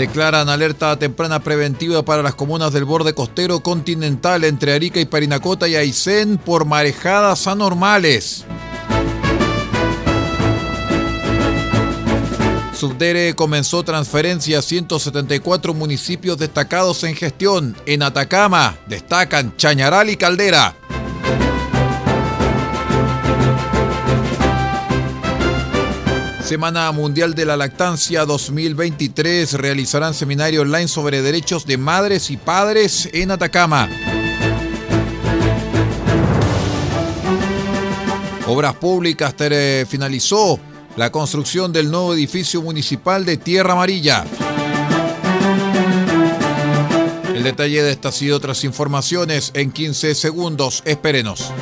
Declaran alerta temprana preventiva para las comunas del borde costero continental entre Arica y Parinacota y Aysén por marejadas anormales. Subdere comenzó transferencia a 174 municipios destacados en gestión. En Atacama destacan Chañaral y Caldera. Semana Mundial de la Lactancia 2023 realizarán seminario online sobre derechos de madres y padres en Atacama. Obras Públicas finalizó la construcción del nuevo edificio municipal de Tierra Amarilla. El detalle de estas y otras informaciones en 15 segundos. Espérenos.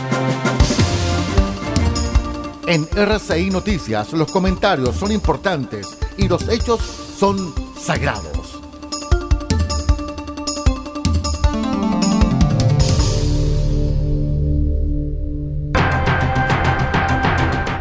En RCI Noticias los comentarios son importantes y los hechos son sagrados.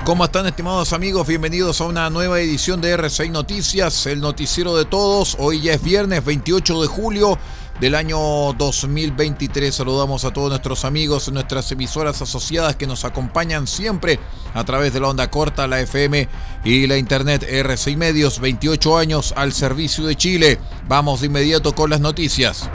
¿Cómo están estimados amigos? Bienvenidos a una nueva edición de RCI Noticias, el noticiero de todos. Hoy ya es viernes 28 de julio del año 2023. Saludamos a todos nuestros amigos nuestras emisoras asociadas que nos acompañan siempre a través de la onda corta, la FM y la internet RCI Medios. 28 años al servicio de Chile. Vamos de inmediato con las noticias.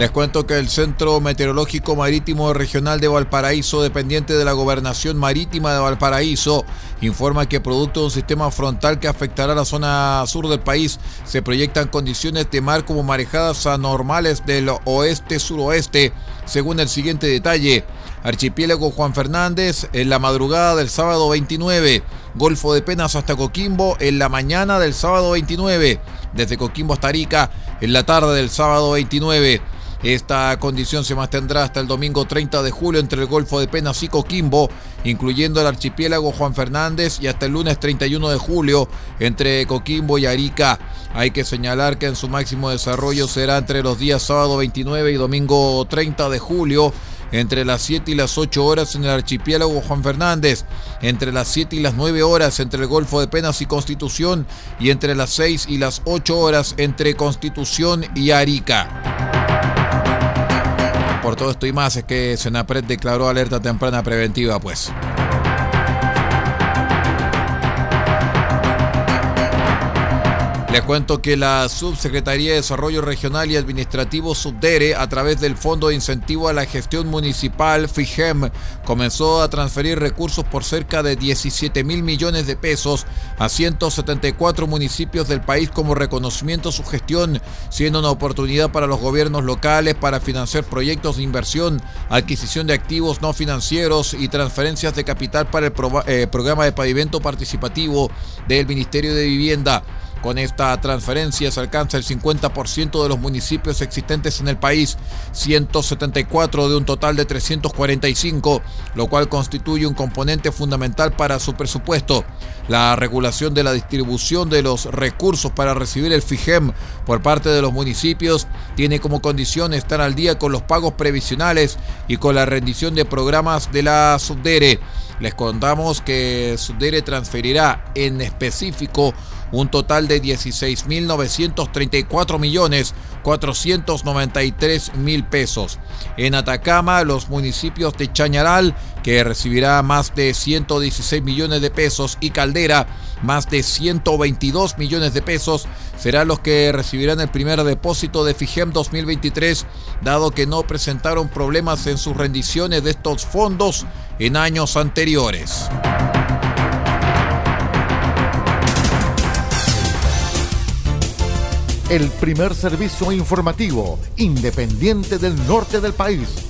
Les cuento que el Centro Meteorológico Marítimo Regional de Valparaíso, dependiente de la Gobernación Marítima de Valparaíso, informa que producto de un sistema frontal que afectará la zona sur del país, se proyectan condiciones de mar como marejadas anormales del oeste-suroeste, según el siguiente detalle. Archipiélago Juan Fernández en la madrugada del sábado 29. Golfo de Penas hasta Coquimbo en la mañana del sábado 29. Desde Coquimbo hasta Arica en la tarde del sábado 29. Esta condición se mantendrá hasta el domingo 30 de julio entre el Golfo de Penas y Coquimbo, incluyendo el archipiélago Juan Fernández, y hasta el lunes 31 de julio entre Coquimbo y Arica. Hay que señalar que en su máximo desarrollo será entre los días sábado 29 y domingo 30 de julio entre las 7 y las 8 horas en el archipiélago Juan Fernández, entre las 7 y las 9 horas entre el Golfo de Penas y Constitución y entre las 6 y las 8 horas entre Constitución y Arica. Por todo esto y más es que Senapred declaró alerta temprana preventiva, pues. Les cuento que la Subsecretaría de Desarrollo Regional y Administrativo Subdere, a través del Fondo de Incentivo a la Gestión Municipal FIGEM, comenzó a transferir recursos por cerca de 17 mil millones de pesos a 174 municipios del país como reconocimiento a su gestión, siendo una oportunidad para los gobiernos locales para financiar proyectos de inversión, adquisición de activos no financieros y transferencias de capital para el eh, programa de pavimento participativo del Ministerio de Vivienda. Con esta transferencia se alcanza el 50% de los municipios existentes en el país, 174 de un total de 345, lo cual constituye un componente fundamental para su presupuesto. La regulación de la distribución de los recursos para recibir el FIGEM por parte de los municipios tiene como condición estar al día con los pagos previsionales y con la rendición de programas de la Subdere. Les contamos que Subdere transferirá en específico un total de 16.934 millones 493 mil pesos. En Atacama, los municipios de Chañaral, que recibirá más de 116 millones de pesos, y Caldera, más de 122 millones de pesos, serán los que recibirán el primer depósito de FIGEM 2023, dado que no presentaron problemas en sus rendiciones de estos fondos en años anteriores. El primer servicio informativo independiente del norte del país.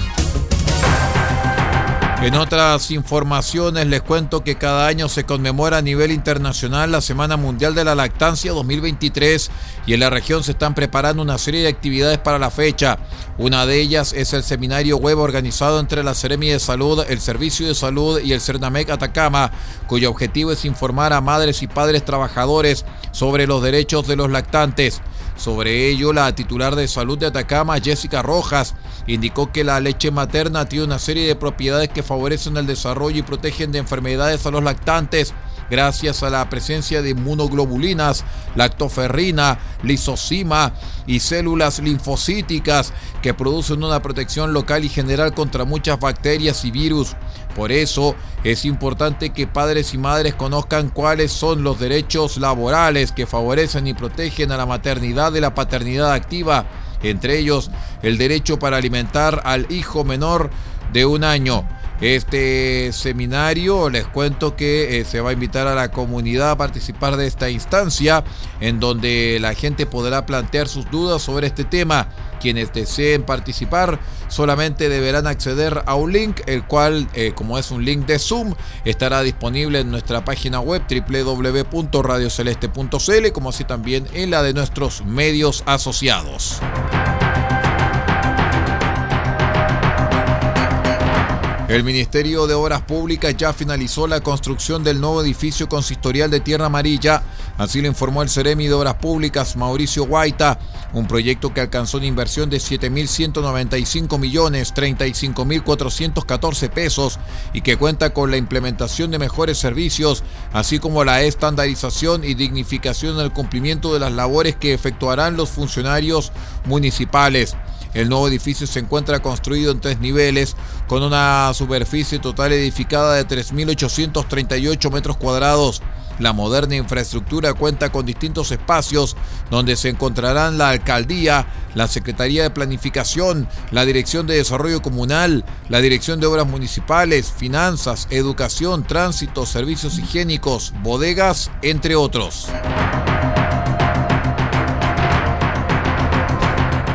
En otras informaciones les cuento que cada año se conmemora a nivel internacional la Semana Mundial de la Lactancia 2023 y en la región se están preparando una serie de actividades para la fecha. Una de ellas es el seminario web organizado entre la Seremi de Salud, el Servicio de Salud y el Cernamec Atacama, cuyo objetivo es informar a madres y padres trabajadores sobre los derechos de los lactantes. Sobre ello, la titular de salud de Atacama, Jessica Rojas, indicó que la leche materna tiene una serie de propiedades que favorecen el desarrollo y protegen de enfermedades a los lactantes gracias a la presencia de inmunoglobulinas, lactoferrina, lisocima y células linfocíticas que producen una protección local y general contra muchas bacterias y virus. Por eso es importante que padres y madres conozcan cuáles son los derechos laborales que favorecen y protegen a la maternidad y la paternidad activa, entre ellos el derecho para alimentar al hijo menor de un año este seminario. Les cuento que eh, se va a invitar a la comunidad a participar de esta instancia en donde la gente podrá plantear sus dudas sobre este tema. Quienes deseen participar solamente deberán acceder a un link, el cual, eh, como es un link de Zoom, estará disponible en nuestra página web www.radioceleste.cl, como así también en la de nuestros medios asociados. El Ministerio de Obras Públicas ya finalizó la construcción del nuevo edificio consistorial de Tierra Amarilla, así lo informó el Ceremi de Obras Públicas Mauricio Guaita, un proyecto que alcanzó una inversión de 7.195 millones 35.414 pesos y que cuenta con la implementación de mejores servicios, así como la estandarización y dignificación en el cumplimiento de las labores que efectuarán los funcionarios municipales. El nuevo edificio se encuentra construido en tres niveles, con una superficie total edificada de 3.838 metros cuadrados. La moderna infraestructura cuenta con distintos espacios donde se encontrarán la alcaldía, la Secretaría de Planificación, la Dirección de Desarrollo Comunal, la Dirección de Obras Municipales, Finanzas, Educación, Tránsito, Servicios Higiénicos, bodegas, entre otros.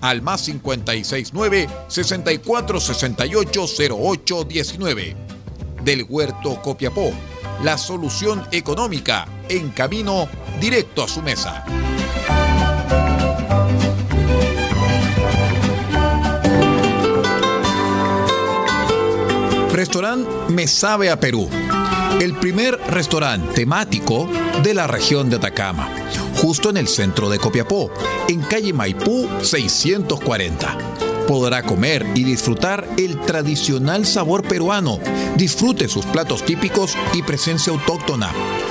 al más 569 64 68 08 19. Del Huerto Copiapó, la solución económica en camino directo a su mesa. Restaurante Me Sabe a Perú. El primer restaurante temático de la región de Atacama justo en el centro de Copiapó, en calle Maipú 640. Podrá comer y disfrutar el tradicional sabor peruano. Disfrute sus platos típicos y presencia autóctona.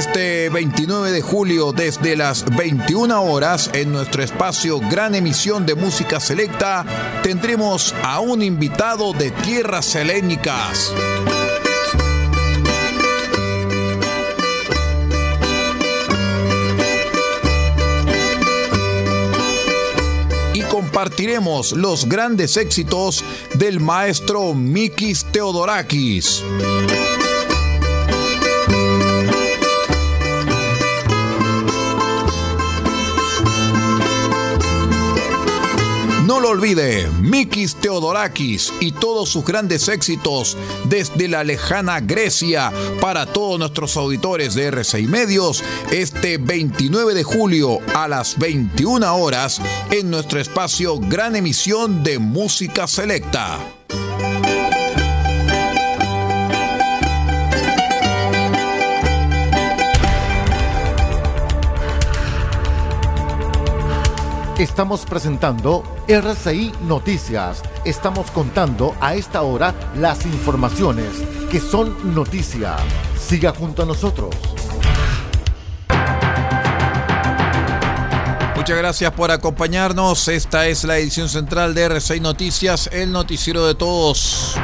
Este 29 de julio desde las 21 horas en nuestro espacio Gran Emisión de Música Selecta tendremos a un invitado de tierras helénicas. Y compartiremos los grandes éxitos del maestro Mikis Theodorakis. Olvide, Mikis Theodorakis y todos sus grandes éxitos desde la lejana Grecia para todos nuestros auditores de R6 Medios este 29 de julio a las 21 horas en nuestro espacio Gran Emisión de Música Selecta. Estamos presentando RCI Noticias. Estamos contando a esta hora las informaciones que son noticia. Siga junto a nosotros. Muchas gracias por acompañarnos. Esta es la edición central de RCI Noticias, el noticiero de todos.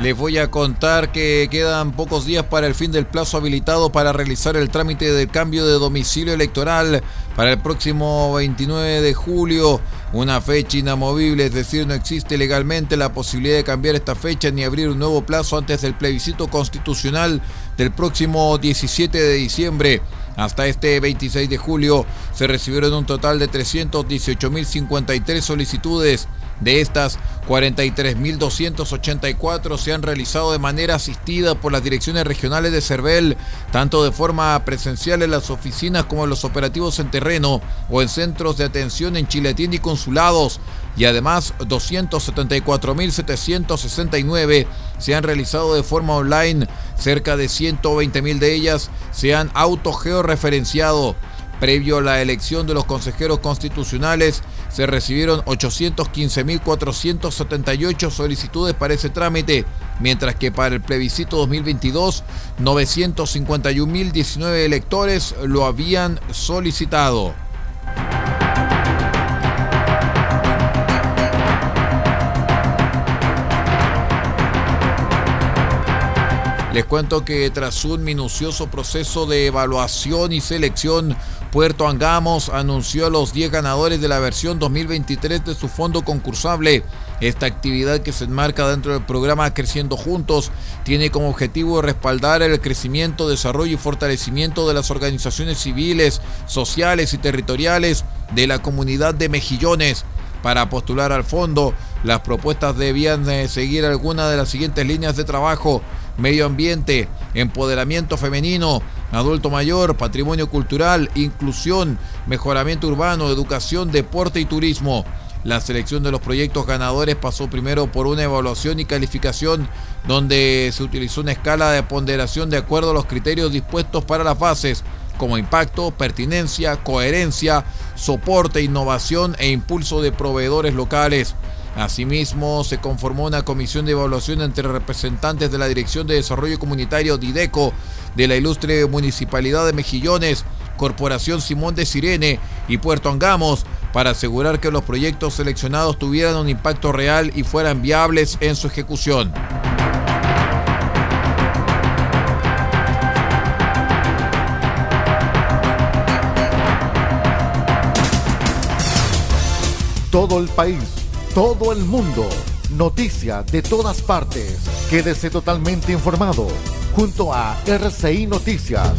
Les voy a contar que quedan pocos días para el fin del plazo habilitado para realizar el trámite del cambio de domicilio electoral para el próximo 29 de julio. Una fecha inamovible, es decir, no existe legalmente la posibilidad de cambiar esta fecha ni abrir un nuevo plazo antes del plebiscito constitucional del próximo 17 de diciembre. Hasta este 26 de julio se recibieron un total de 318.053 solicitudes. De estas, 43.284 se han realizado de manera asistida por las direcciones regionales de CERVEL, tanto de forma presencial en las oficinas como en los operativos en terreno o en centros de atención en Chiletín y consulados. Y además, 274.769 se han realizado de forma online. Cerca de 120.000 de ellas se han autogeorreferenciado. Previo a la elección de los consejeros constitucionales, se recibieron 815.478 solicitudes para ese trámite, mientras que para el plebiscito 2022, 951.019 electores lo habían solicitado. Les cuento que tras un minucioso proceso de evaluación y selección, Puerto Angamos anunció a los 10 ganadores de la versión 2023 de su fondo concursable. Esta actividad que se enmarca dentro del programa Creciendo Juntos tiene como objetivo respaldar el crecimiento, desarrollo y fortalecimiento de las organizaciones civiles, sociales y territoriales de la comunidad de Mejillones. Para postular al fondo, las propuestas debían seguir alguna de las siguientes líneas de trabajo medio ambiente, empoderamiento femenino, adulto mayor, patrimonio cultural, inclusión, mejoramiento urbano, educación, deporte y turismo. La selección de los proyectos ganadores pasó primero por una evaluación y calificación donde se utilizó una escala de ponderación de acuerdo a los criterios dispuestos para las bases como impacto, pertinencia, coherencia, soporte, innovación e impulso de proveedores locales. Asimismo, se conformó una comisión de evaluación entre representantes de la Dirección de Desarrollo Comunitario DIDECO, de la ilustre Municipalidad de Mejillones, Corporación Simón de Sirene y Puerto Angamos para asegurar que los proyectos seleccionados tuvieran un impacto real y fueran viables en su ejecución. Todo el país todo el mundo. Noticias de todas partes. Quédese totalmente informado junto a RCI Noticias.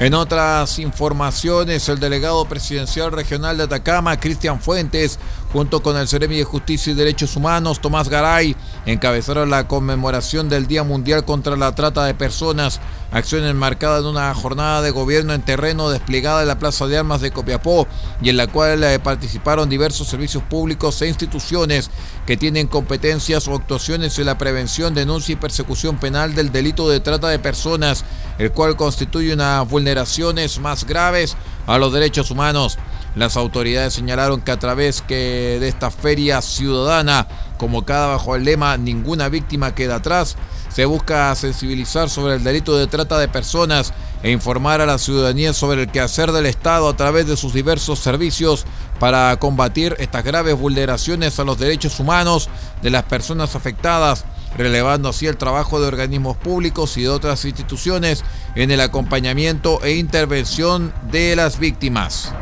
En otras informaciones, el delegado presidencial regional de Atacama, Cristian Fuentes, junto con el Ceremi de Justicia y Derechos Humanos, Tomás Garay, encabezaron la conmemoración del Día Mundial contra la Trata de Personas, acción enmarcada en una jornada de gobierno en terreno desplegada en la Plaza de Armas de Copiapó y en la cual eh, participaron diversos servicios públicos e instituciones que tienen competencias o actuaciones en la prevención, denuncia y persecución penal del delito de trata de personas, el cual constituye unas vulneraciones más graves a los derechos humanos. Las autoridades señalaron que a través de esta feria ciudadana, como cada bajo el lema Ninguna víctima queda atrás, se busca sensibilizar sobre el delito de trata de personas e informar a la ciudadanía sobre el quehacer del Estado a través de sus diversos servicios para combatir estas graves vulneraciones a los derechos humanos de las personas afectadas, relevando así el trabajo de organismos públicos y de otras instituciones en el acompañamiento e intervención de las víctimas.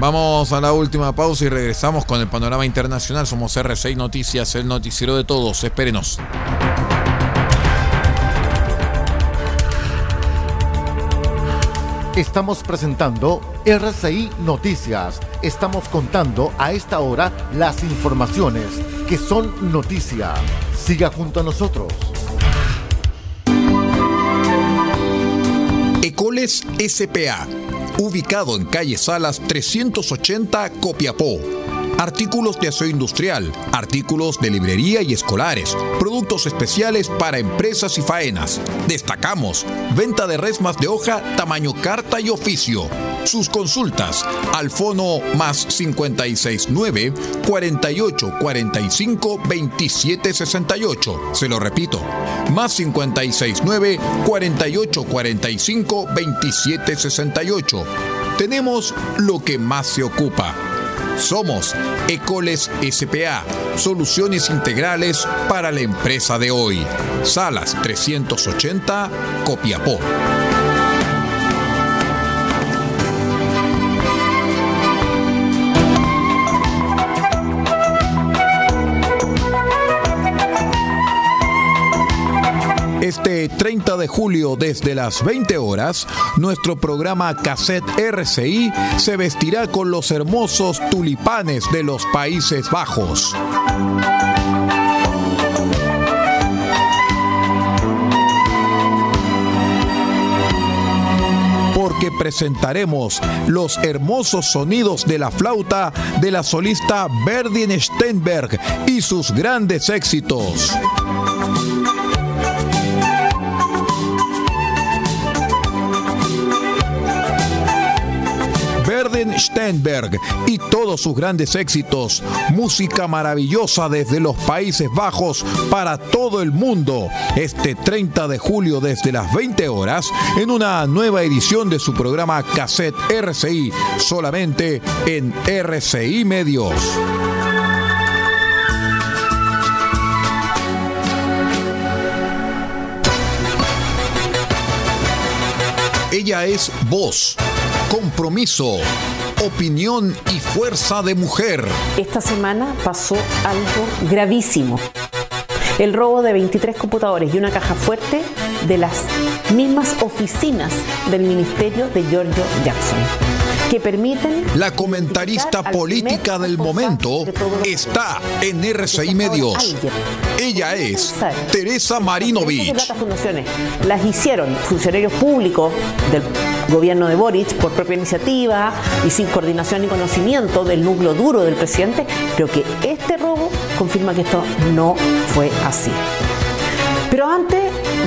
Vamos a la última pausa y regresamos con el panorama internacional. Somos R6 Noticias, el noticiero de todos. Espérenos. Estamos presentando RCI Noticias. Estamos contando a esta hora las informaciones que son noticia. Siga junto a nosotros. Ecoles SPA ubicado en calle Salas 380 Copiapó. Artículos de aseo industrial, artículos de librería y escolares, productos especiales para empresas y faenas. Destacamos, venta de resmas de hoja tamaño carta y oficio. Sus consultas al fono más 569 48 45 27 68. Se lo repito, más 569 48 45 27 68. Tenemos lo que más se ocupa. Somos Ecoles SPA, soluciones integrales para la empresa de hoy. Salas 380, Copiapó. Este 30 de julio desde las 20 horas, nuestro programa Cassette RCI se vestirá con los hermosos tulipanes de los Países Bajos. porque presentaremos los hermosos sonidos de la flauta de la solista Berdin Steinberg y sus grandes éxitos. Steinberg y todos sus grandes éxitos. Música maravillosa desde los Países Bajos para todo el mundo. Este 30 de julio desde las 20 horas en una nueva edición de su programa Cassette RCI, solamente en RCI Medios. Ella es voz compromiso, opinión y fuerza de mujer. Esta semana pasó algo gravísimo. El robo de 23 computadores y una caja fuerte de las mismas oficinas del ministerio de Giorgio Jackson que permiten... La comentarista política del momento está en RCI Medios. Ella es Teresa Marinovich. Las hicieron funcionarios públicos del gobierno de Boric por propia iniciativa y sin coordinación ni conocimiento del núcleo duro del presidente. Creo que este robo confirma que esto no fue así. Pero antes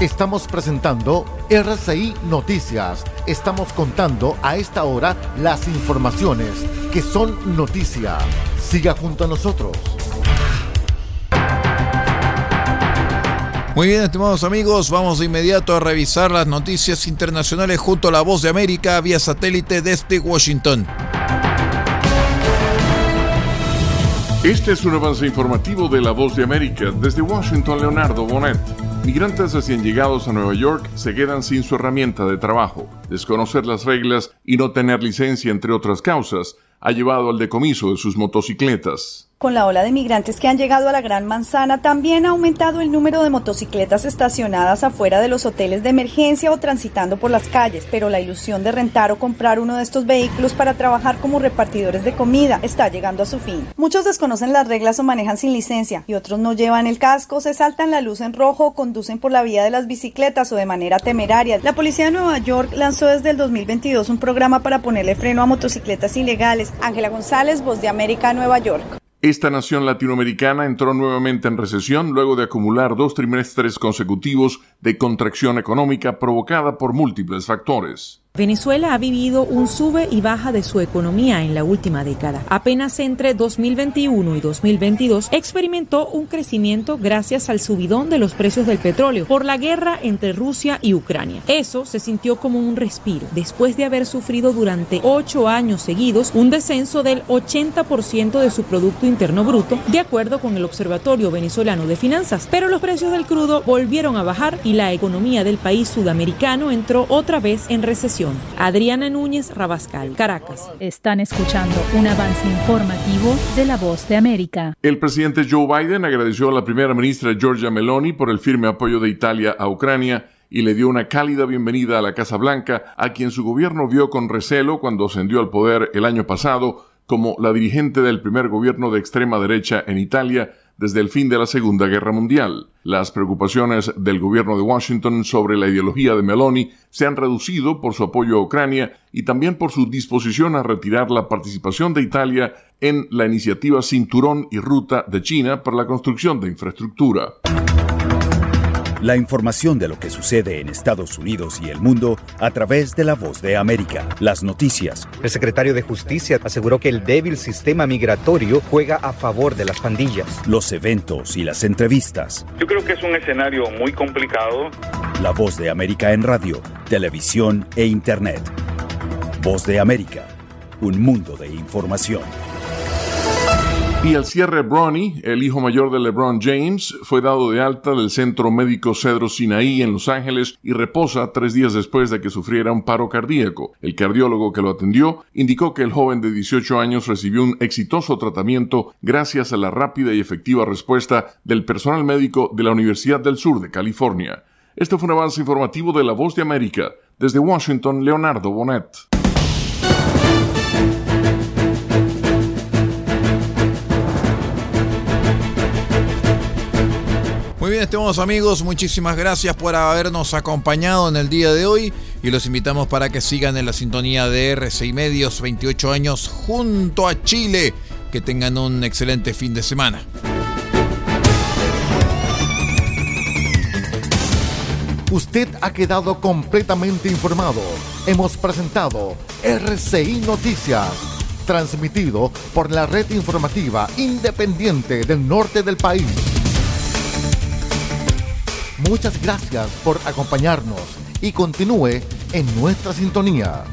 Estamos presentando RCI Noticias. Estamos contando a esta hora las informaciones que son noticia. Siga junto a nosotros. Muy bien, estimados amigos, vamos de inmediato a revisar las noticias internacionales junto a la voz de América vía satélite desde Washington. Este es un avance informativo de La Voz de América. Desde Washington, Leonardo Bonet. Migrantes recién llegados a Nueva York se quedan sin su herramienta de trabajo. Desconocer las reglas y no tener licencia, entre otras causas, ha llevado al decomiso de sus motocicletas. Con la ola de migrantes que han llegado a la Gran Manzana, también ha aumentado el número de motocicletas estacionadas afuera de los hoteles de emergencia o transitando por las calles, pero la ilusión de rentar o comprar uno de estos vehículos para trabajar como repartidores de comida está llegando a su fin. Muchos desconocen las reglas o manejan sin licencia y otros no llevan el casco, se saltan la luz en rojo o conducen por la vía de las bicicletas o de manera temeraria. La policía de Nueva York lanzó desde el 2022 un programa para ponerle freno a motocicletas ilegales. Ángela González, Voz de América, Nueva York. Esta nación latinoamericana entró nuevamente en recesión luego de acumular dos trimestres consecutivos de contracción económica provocada por múltiples factores. Venezuela ha vivido un sube y baja de su economía en la última década. Apenas entre 2021 y 2022 experimentó un crecimiento gracias al subidón de los precios del petróleo por la guerra entre Rusia y Ucrania. Eso se sintió como un respiro después de haber sufrido durante ocho años seguidos un descenso del 80% de su Producto Interno Bruto, de acuerdo con el Observatorio Venezolano de Finanzas. Pero los precios del crudo volvieron a bajar y la economía del país sudamericano entró otra vez en recesión. Adriana Núñez Rabascal, Caracas. Están escuchando un avance informativo de La Voz de América. El presidente Joe Biden agradeció a la primera ministra Giorgia Meloni por el firme apoyo de Italia a Ucrania y le dio una cálida bienvenida a la Casa Blanca, a quien su gobierno vio con recelo cuando ascendió al poder el año pasado como la dirigente del primer gobierno de extrema derecha en Italia desde el fin de la Segunda Guerra Mundial. Las preocupaciones del gobierno de Washington sobre la ideología de Meloni se han reducido por su apoyo a Ucrania y también por su disposición a retirar la participación de Italia en la iniciativa Cinturón y Ruta de China para la construcción de infraestructura. La información de lo que sucede en Estados Unidos y el mundo a través de la voz de América. Las noticias. El secretario de Justicia aseguró que el débil sistema migratorio juega a favor de las pandillas. Los eventos y las entrevistas. Yo creo que es un escenario muy complicado. La voz de América en radio, televisión e internet. Voz de América. Un mundo de información. Y al cierre, Bronny, el hijo mayor de LeBron James, fue dado de alta del Centro Médico Cedro Sinaí en Los Ángeles y reposa tres días después de que sufriera un paro cardíaco. El cardiólogo que lo atendió indicó que el joven de 18 años recibió un exitoso tratamiento gracias a la rápida y efectiva respuesta del personal médico de la Universidad del Sur de California. Este fue un avance informativo de La Voz de América. Desde Washington, Leonardo Bonet. Estimados amigos, muchísimas gracias por habernos acompañado en el día de hoy y los invitamos para que sigan en la sintonía de RCI Medios 28 años junto a Chile. Que tengan un excelente fin de semana. Usted ha quedado completamente informado. Hemos presentado RCI Noticias, transmitido por la red informativa independiente del norte del país. Muchas gracias por acompañarnos y continúe en nuestra sintonía.